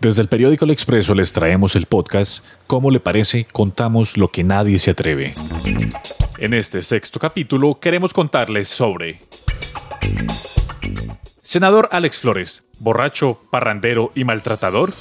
Desde el periódico El Expreso les traemos el podcast ¿Cómo le parece? Contamos lo que nadie se atreve. En este sexto capítulo queremos contarles sobre Senador Alex Flores, borracho, parrandero y maltratador.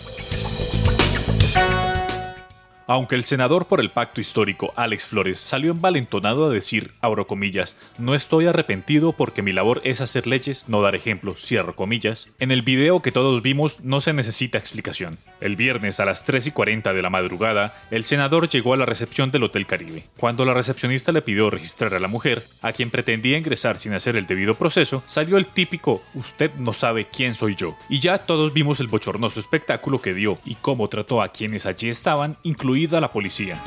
Aunque el senador por el pacto histórico Alex Flores salió envalentonado a decir, abro comillas, no estoy arrepentido porque mi labor es hacer leyes, no dar ejemplos, cierro comillas, en el video que todos vimos no se necesita explicación. El viernes a las 3 y 40 de la madrugada, el senador llegó a la recepción del Hotel Caribe. Cuando la recepcionista le pidió registrar a la mujer, a quien pretendía ingresar sin hacer el debido proceso, salió el típico, usted no sabe quién soy yo. Y ya todos vimos el bochornoso espectáculo que dio y cómo trató a quienes allí estaban, incluidos la policía.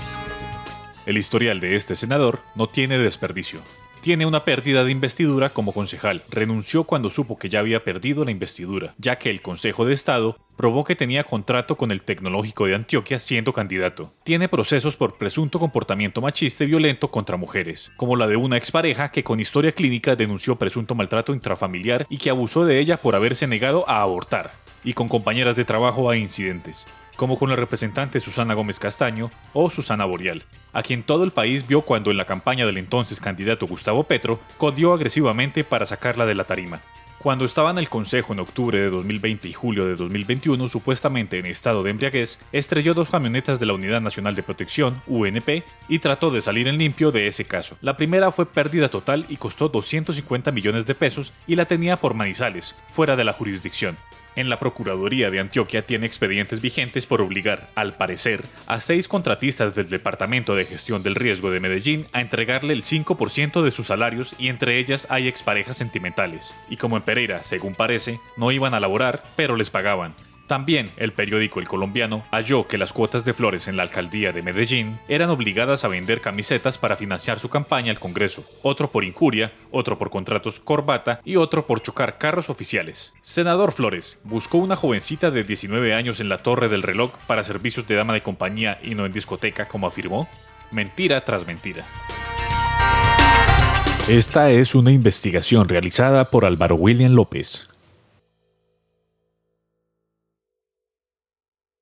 El historial de este senador no tiene desperdicio. Tiene una pérdida de investidura como concejal. Renunció cuando supo que ya había perdido la investidura, ya que el Consejo de Estado probó que tenía contrato con el Tecnológico de Antioquia siendo candidato. Tiene procesos por presunto comportamiento machista y violento contra mujeres, como la de una expareja que con historia clínica denunció presunto maltrato intrafamiliar y que abusó de ella por haberse negado a abortar, y con compañeras de trabajo a incidentes como con la representante Susana Gómez Castaño o Susana Boreal, a quien todo el país vio cuando en la campaña del entonces candidato Gustavo Petro codió agresivamente para sacarla de la tarima. Cuando estaba en el Consejo en octubre de 2020 y julio de 2021, supuestamente en estado de embriaguez, estrelló dos camionetas de la Unidad Nacional de Protección, UNP, y trató de salir en limpio de ese caso. La primera fue pérdida total y costó 250 millones de pesos y la tenía por Manizales, fuera de la jurisdicción en la Procuraduría de Antioquia tiene expedientes vigentes por obligar, al parecer, a seis contratistas del Departamento de Gestión del Riesgo de Medellín a entregarle el 5% de sus salarios y entre ellas hay exparejas sentimentales. Y como en Pereira, según parece, no iban a laborar, pero les pagaban. También el periódico El Colombiano halló que las cuotas de flores en la alcaldía de Medellín eran obligadas a vender camisetas para financiar su campaña al Congreso, otro por injuria, otro por contratos corbata y otro por chocar carros oficiales. Senador Flores buscó una jovencita de 19 años en la torre del reloj para servicios de dama de compañía y no en discoteca como afirmó. Mentira tras mentira. Esta es una investigación realizada por Álvaro William López.